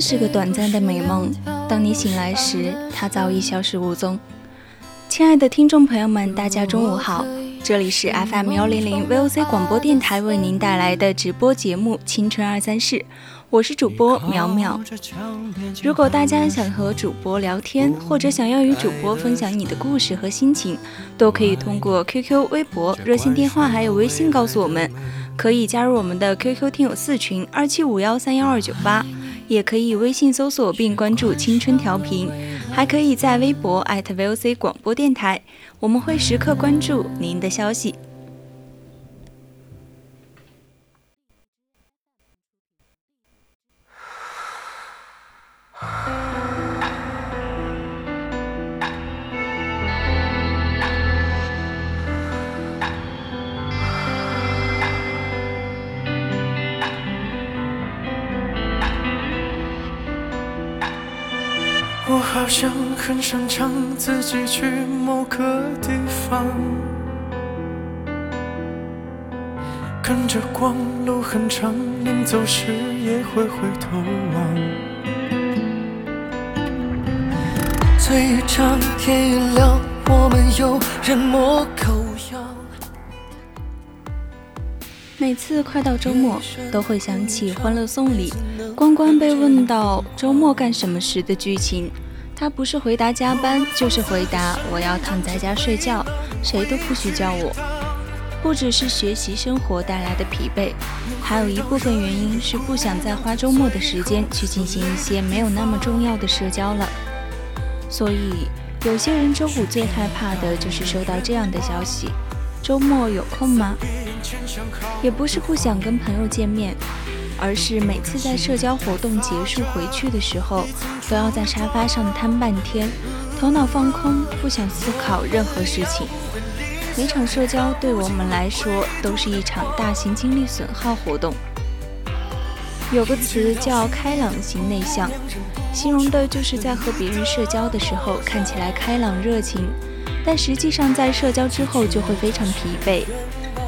是个短暂的美梦，当你醒来时，它早已消失无踪。亲爱的听众朋友们，大家中午好，这里是 FM 幺零零 VOC 广播电台为您带来的直播节目《青春二三事》，我是主播淼淼。如果大家想和主播聊天，或者想要与主播分享你的故事和心情，都可以通过 QQ、微博、热线电话还有微信告诉我们。可以加入我们的 QQ 听友四群二七五幺三幺二九八。也可以微信搜索并关注“青春调频”，还可以在微博 @VOC 广播电台，我们会时刻关注您的消息。好像很擅长自己去某个地方，跟着光，路很长，临走时也会回头望。醉一场，天一亮，我们又人模狗样。每次快到周末，都会想起《欢乐颂》里关关被问到周末干什么时的剧情。他不是回答加班，就是回答我要躺在家睡觉，谁都不许叫我。不只是学习生活带来的疲惫，还有一部分原因是不想再花周末的时间去进行一些没有那么重要的社交了。所以，有些人周五最害怕的就是收到这样的消息：周末有空吗？也不是不想跟朋友见面，而是每次在社交活动结束回去的时候，都要在沙发上瘫半天，头脑放空，不想思考任何事情。每场社交对我们来说都是一场大型精力损耗活动。有个词叫“开朗型内向”，形容的就是在和别人社交的时候看起来开朗热情，但实际上在社交之后就会非常疲惫。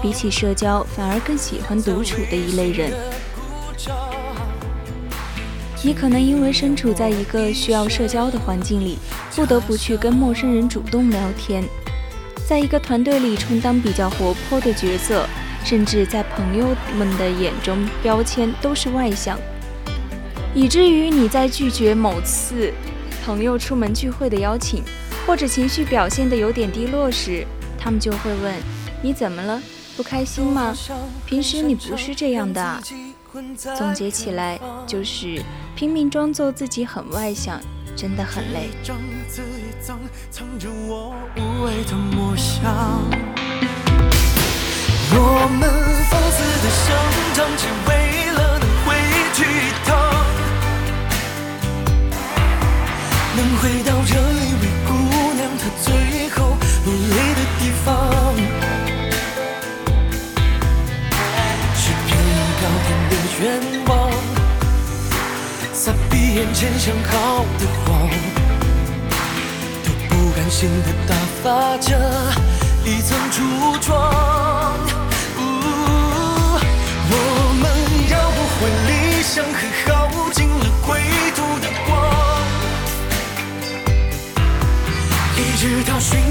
比起社交，反而更喜欢独处的一类人。你可能因为身处在一个需要社交的环境里，不得不去跟陌生人主动聊天，在一个团队里充当比较活泼的角色，甚至在朋友们的眼中标签都是外向，以至于你在拒绝某次朋友出门聚会的邀请，或者情绪表现得有点低落时，他们就会问你怎么了？不开心吗？平时你不是这样的啊。总结起来就是拼命装作自己很外向，真的很累。我们放肆的生长，只为了能回去一趟，能回到这一位姑娘她最后落泪的地方。是片高天的愿眼前想好的谎都不甘心的打发着一层初妆我们要不回理想和耗尽了归途的光。一直到寻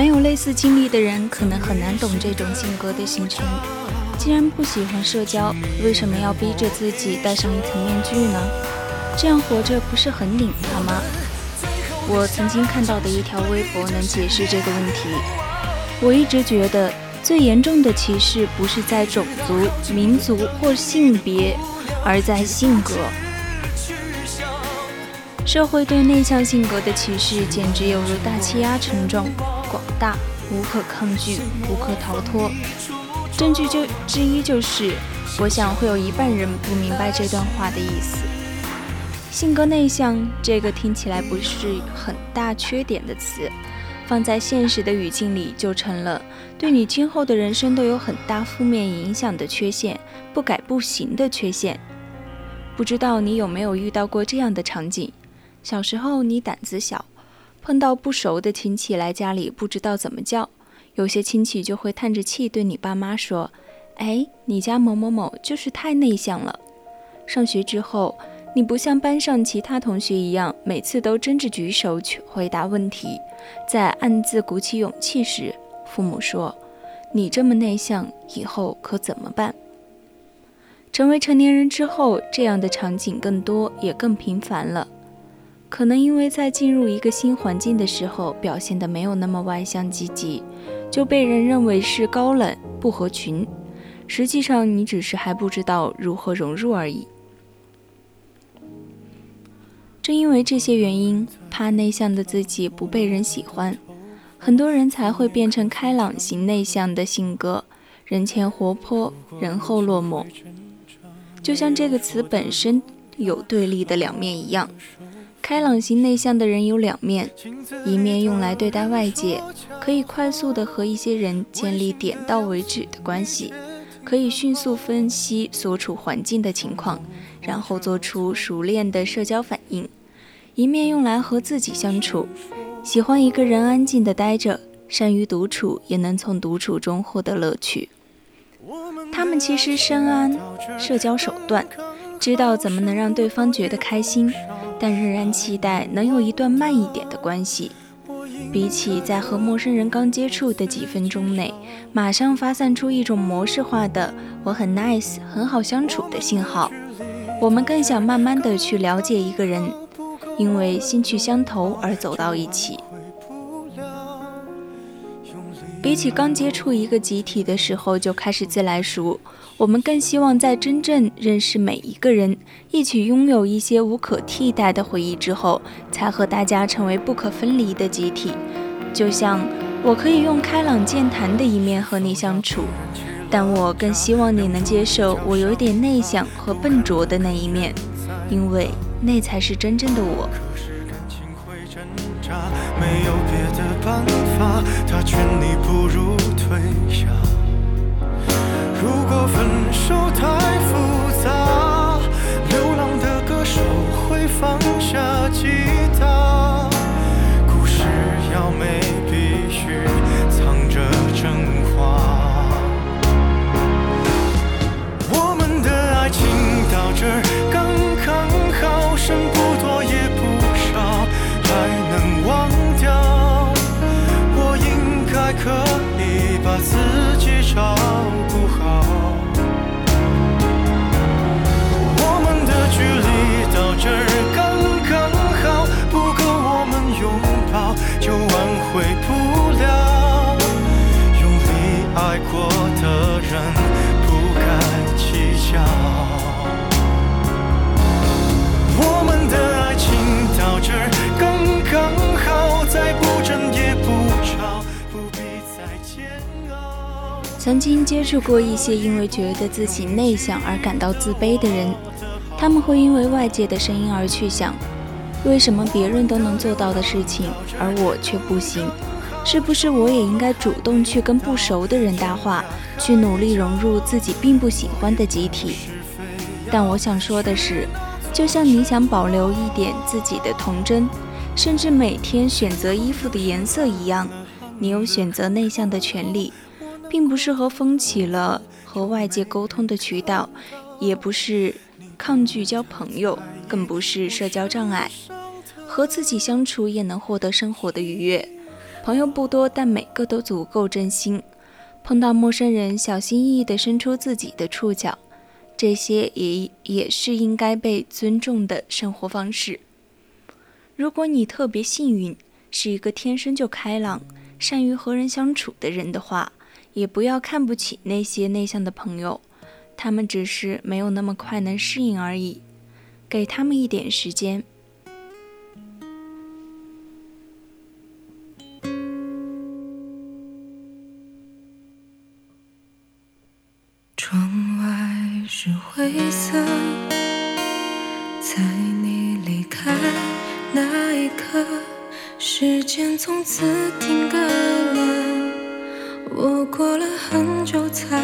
没有类似经历的人，可能很难懂这种性格的形成。既然不喜欢社交，为什么要逼着自己戴上一层面具呢？这样活着不是很拧巴吗？我曾经看到的一条微博能解释这个问题。我一直觉得，最严重的歧视不是在种族、民族或性别，而在性格。社会对内向性格的歧视，简直犹如大气压沉重、广大、无可抗拒、无可逃脱。证据就之一就是，我想会有一半人不明白这段话的意思。性格内向这个听起来不是很大缺点的词，放在现实的语境里就成了对你今后的人生都有很大负面影响的缺陷，不改不行的缺陷。不知道你有没有遇到过这样的场景？小时候你胆子小，碰到不熟的亲戚来家里，不知道怎么叫，有些亲戚就会叹着气对你爸妈说：“哎，你家某某某就是太内向了。”上学之后。你不像班上其他同学一样，每次都争着举手去回答问题，在暗自鼓起勇气时，父母说：“你这么内向，以后可怎么办？”成为成年人之后，这样的场景更多也更频繁了。可能因为在进入一个新环境的时候，表现得没有那么外向积极，就被人认为是高冷不合群。实际上，你只是还不知道如何融入而已。正因为这些原因，怕内向的自己不被人喜欢，很多人才会变成开朗型内向的性格，人前活泼，人后落寞。就像这个词本身有对立的两面一样，开朗型内向的人有两面，一面用来对待外界，可以快速的和一些人建立点到为止的关系，可以迅速分析所处环境的情况。然后做出熟练的社交反应，一面用来和自己相处，喜欢一个人安静的待着，善于独处，也能从独处中获得乐趣。他们其实深谙社交手段，知道怎么能让对方觉得开心，但仍然期待能有一段慢一点的关系。比起在和陌生人刚接触的几分钟内，马上发散出一种模式化的“我很 nice，很好相处”的信号。我们更想慢慢的去了解一个人，因为兴趣相投而走到一起。比起刚接触一个集体的时候就开始自来熟，我们更希望在真正认识每一个人，一起拥有一些无可替代的回忆之后，才和大家成为不可分离的集体。就像我可以用开朗健谈的一面和你相处。但我更希望你能接受我有点内向和笨拙的那一面，因为那才是真正的我。没有别的办法，他劝你不如退下。如果分手他爱过的人，不该计较。我们的爱情到这儿刚刚好，再不争也不吵，不必再煎熬。曾经接触过一些因为觉得自己内向而感到自卑的人，他们会因为外界的声音而去想：为什么别人都能做到的事情，而我却不行？是不是我也应该主动去跟不熟的人搭话，去努力融入自己并不喜欢的集体？但我想说的是。就像你想保留一点自己的童真，甚至每天选择衣服的颜色一样，你有选择内向的权利，并不是和风起了和外界沟通的渠道，也不是抗拒交朋友，更不是社交障碍。和自己相处也能获得生活的愉悦。朋友不多，但每个都足够真心。碰到陌生人，小心翼翼地伸出自己的触角，这些也也是应该被尊重的生活方式。如果你特别幸运，是一个天生就开朗、善于和人相处的人的话，也不要看不起那些内向的朋友，他们只是没有那么快能适应而已，给他们一点时间。灰色，在你离开那一刻，时间从此定格了。我过了很久才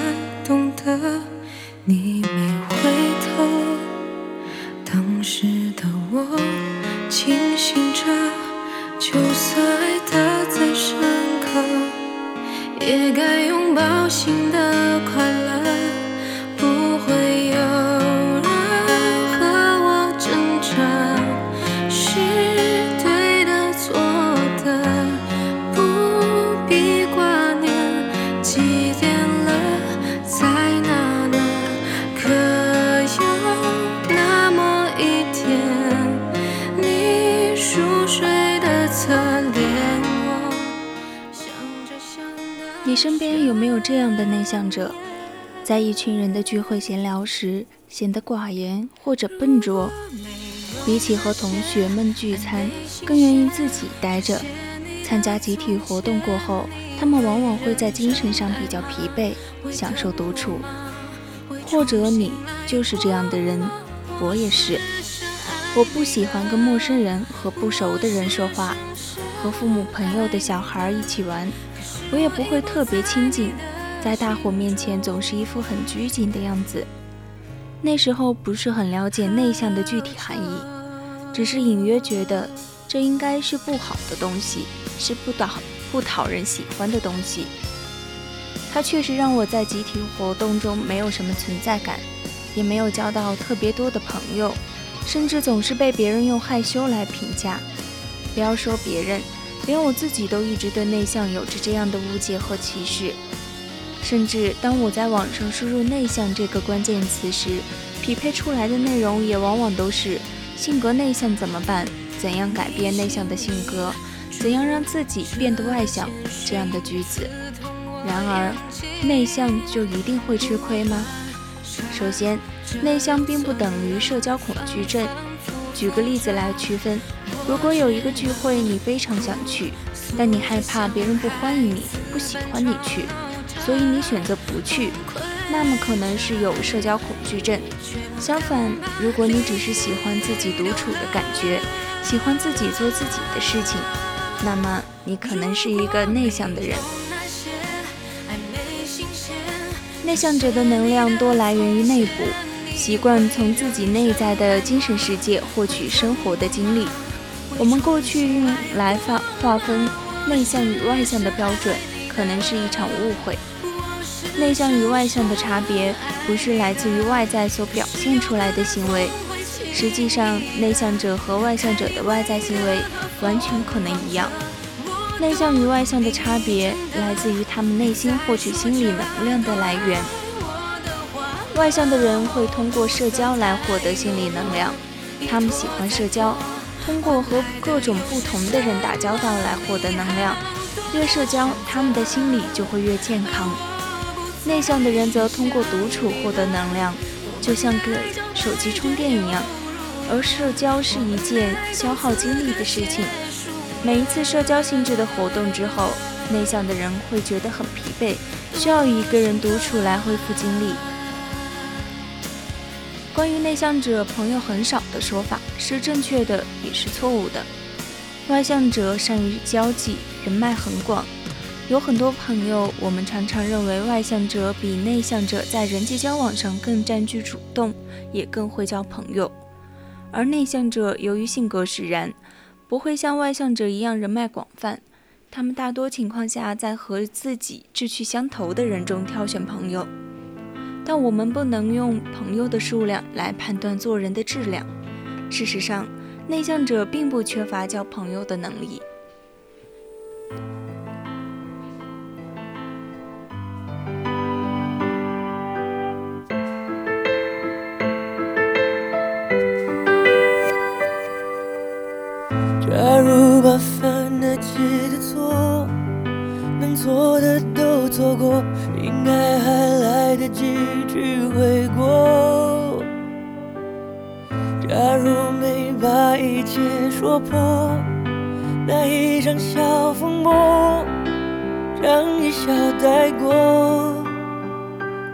向者，在一群人的聚会闲聊时显得寡言或者笨拙？比起和同学们聚餐，更愿意自己待着。参加集体活动过后，他们往往会在精神上比较疲惫，享受独处。或者你就是这样的人，我也是。我不喜欢跟陌生人和不熟的人说话，和父母朋友的小孩一起玩。我也不会特别亲近，在大伙面前总是一副很拘谨的样子。那时候不是很了解内向的具体含义，只是隐约觉得这应该是不好的东西，是不讨不讨人喜欢的东西。它确实让我在集体活动中没有什么存在感，也没有交到特别多的朋友，甚至总是被别人用害羞来评价。不要说别人。连我自己都一直对内向有着这样的误解和歧视，甚至当我在网上输入“内向”这个关键词时，匹配出来的内容也往往都是“性格内向怎么办？怎样改变内向的性格？怎样让自己变得外向？”这样的句子。然而，内向就一定会吃亏吗？首先，内向并不等于社交恐惧症。举个例子来区分：如果有一个聚会你非常想去，但你害怕别人不欢迎你、不喜欢你去，所以你选择不去，那么可能是有社交恐惧症。相反，如果你只是喜欢自己独处的感觉，喜欢自己做自己的事情，那么你可能是一个内向的人。内向者的能量多来源于内部。习惯从自己内在的精神世界获取生活的经历。我们过去用来划划分内向与外向的标准，可能是一场误会。内向与外向的差别，不是来自于外在所表现出来的行为。实际上，内向者和外向者的外在行为完全可能一样。内向与外向的差别，来自于他们内心获取心理能量的来源。外向的人会通过社交来获得心理能量，他们喜欢社交，通过和各种不同的人打交道来获得能量。越社交，他们的心理就会越健康。内向的人则通过独处获得能量，就像给手机充电一样。而社交是一件消耗精力的事情，每一次社交性质的活动之后，内向的人会觉得很疲惫，需要一个人独处来恢复精力。关于内向者朋友很少的说法是正确的，也是错误的。外向者善于交际，人脉很广，有很多朋友。我们常常认为外向者比内向者在人际交往上更占据主动，也更会交朋友。而内向者由于性格使然，不会像外向者一样人脉广泛。他们大多情况下在和自己志趣相投的人中挑选朋友。但我们不能用朋友的数量来判断做人的质量。事实上，内向者并不缺乏交朋友的能力。来得及去悔过。假如没把一切说破，那一场小风波，让一笑带过，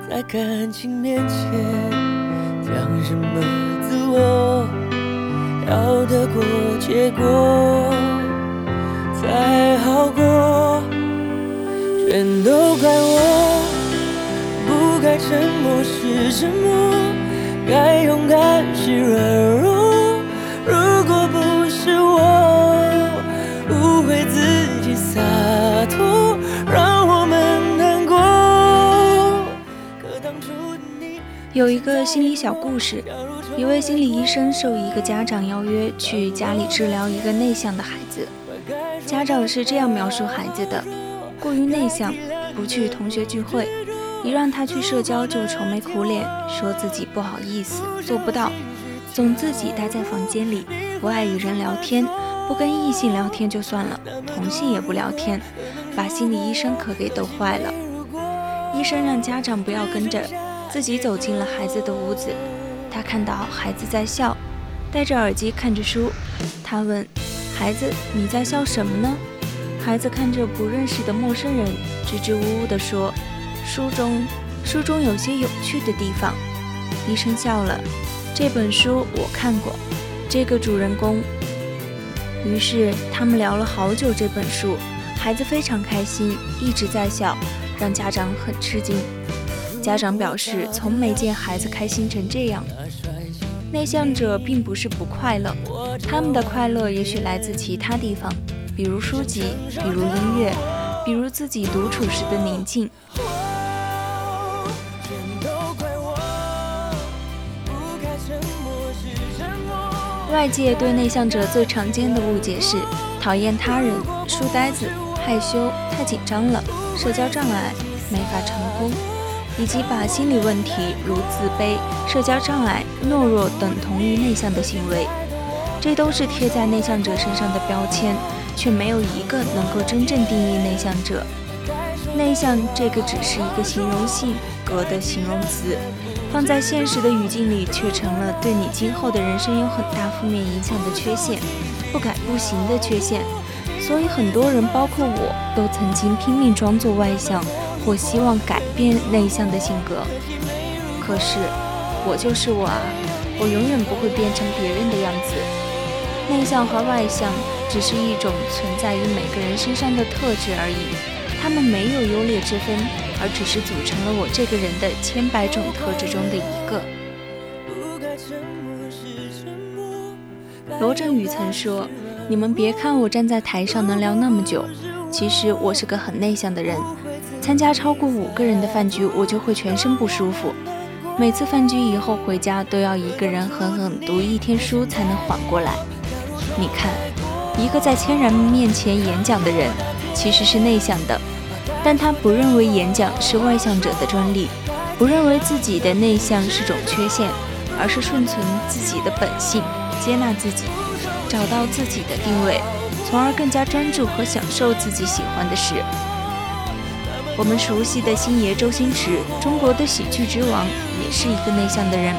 在感情面前讲什么自我？要得过且过才好过，全都怪我，该沉默是沉默，该勇敢是软弱。如果不是我误会自己洒脱，让我们难过。可当初你有一个心理小故事。一位心理医生受一个家长邀约去家里治疗一个内向的孩子。家长是这样描述孩子的：过于内向，不去同学聚会，一让他去社交就愁眉苦脸，说自己不好意思，做不到，总自己待在房间里，不爱与人聊天，不跟异性聊天就算了，同性也不聊天，把心理医生可给逗坏了。医生让家长不要跟着，自己走进了孩子的屋子。他看到孩子在笑，戴着耳机看着书。他问孩子：“你在笑什么呢？”孩子看着不认识的陌生人，支支吾吾地说：“书中，书中有些有趣的地方。”医生笑了：“这本书我看过，这个主人公。”于是他们聊了好久这本书。孩子非常开心，一直在笑，让家长很吃惊。家长表示，从没见孩子开心成这样。内向者并不是不快乐，他们的快乐也许来自其他地方，比如书籍，比如音乐，比如自己独处时的宁静。外界对内向者最常见的误解是讨厌他人、书呆子、害羞、太紧张了、社交障碍、没法成功。以及把心理问题如自卑、社交障碍、懦弱等同于内向的行为，这都是贴在内向者身上的标签，却没有一个能够真正定义内向者。内向这个只是一个形容性格的形容词，放在现实的语境里，却成了对你今后的人生有很大负面影响的缺陷，不改不行的缺陷。所以很多人，包括我，都曾经拼命装作外向。或希望改变内向的性格，可是我就是我啊，我永远不会变成别人的样子。内向和外向只是一种存在于每个人身上的特质而已，他们没有优劣之分，而只是组成了我这个人的千百种特质中的一个。罗振宇曾说：“你们别看我站在台上能聊那么久，其实我是个很内向的人。”参加超过五个人的饭局，我就会全身不舒服。每次饭局以后回家，都要一个人狠狠读一天书才能缓过来。你看，一个在千人面前演讲的人，其实是内向的，但他不认为演讲是外向者的专利，不认为自己的内向是种缺陷，而是顺从自己的本性，接纳自己，找到自己的定位，从而更加专注和享受自己喜欢的事。我们熟悉的星爷周星驰，中国的喜剧之王，也是一个内向的人。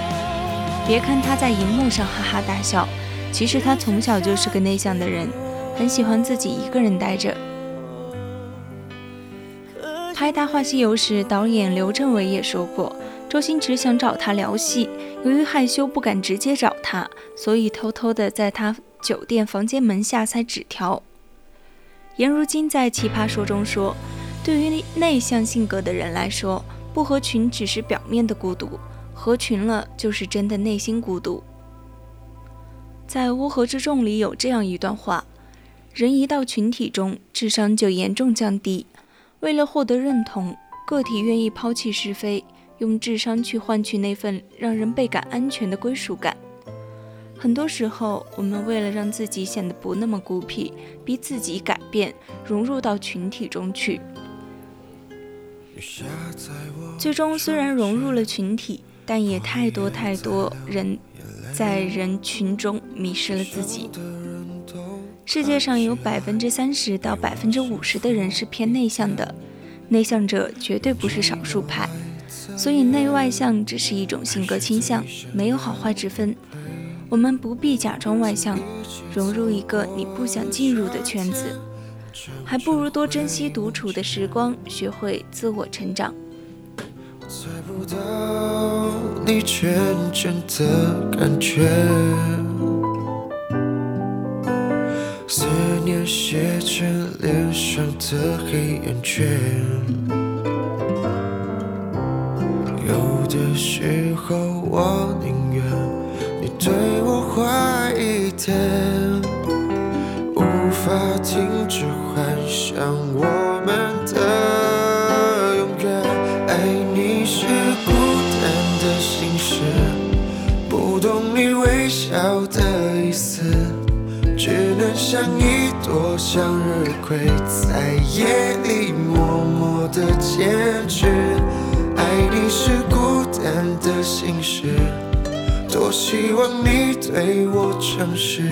别看他在荧幕上哈哈大笑，其实他从小就是个内向的人，很喜欢自己一个人待着。拍《大话西游》时，导演刘镇伟也说过，周星驰想找他聊戏，由于害羞不敢直接找他，所以偷偷的在他酒店房间门下塞纸条。颜如晶在《奇葩说》中说。对于内向性格的人来说，不合群只是表面的孤独，合群了就是真的内心孤独。在《乌合之众》里有这样一段话：人一到群体中，智商就严重降低。为了获得认同，个体愿意抛弃是非，用智商去换取那份让人倍感安全的归属感。很多时候，我们为了让自己显得不那么孤僻，逼自己改变，融入到群体中去。最终，虽然融入了群体，但也太多太多人在人群中迷失了自己。世界上有百分之三十到百分之五十的人是偏内向的，内向者绝对不是少数派。所以，内外向只是一种性格倾向，没有好坏之分。我们不必假装外向，融入一个你不想进入的圈子，还不如多珍惜独处的时光，学会自我成长。猜不到你的感觉，写成脸上的黑眼圈，有的时候我宁愿你。对我坏一点，无法停止幻想我们的永远。爱你是孤单的心事，不懂你微笑的意思，只能像一多向日葵，在夜里默默的坚持。爱你是孤单的心事。多希望你对我诚实，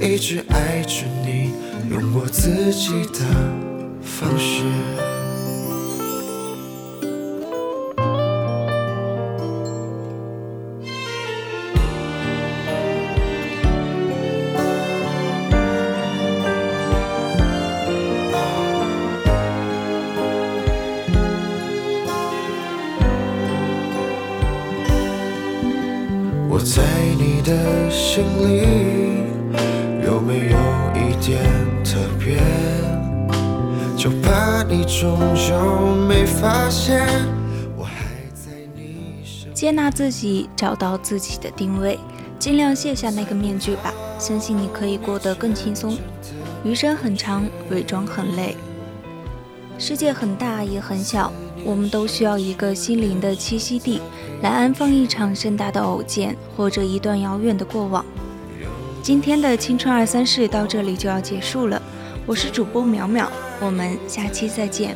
一直爱着你，用我自己的方式。我在你的心里有没有一点特别？就怕你终究没发现，我还在你身接纳自己，找到自己的定位，尽量卸下那个面具吧。相信你可以过得更轻松。余生很长，伪装很累。世界很大，也很小。我们都需要一个心灵的栖息地，来安放一场盛大的偶见，或者一段遥远的过往。今天的青春二三事到这里就要结束了，我是主播淼淼，我们下期再见。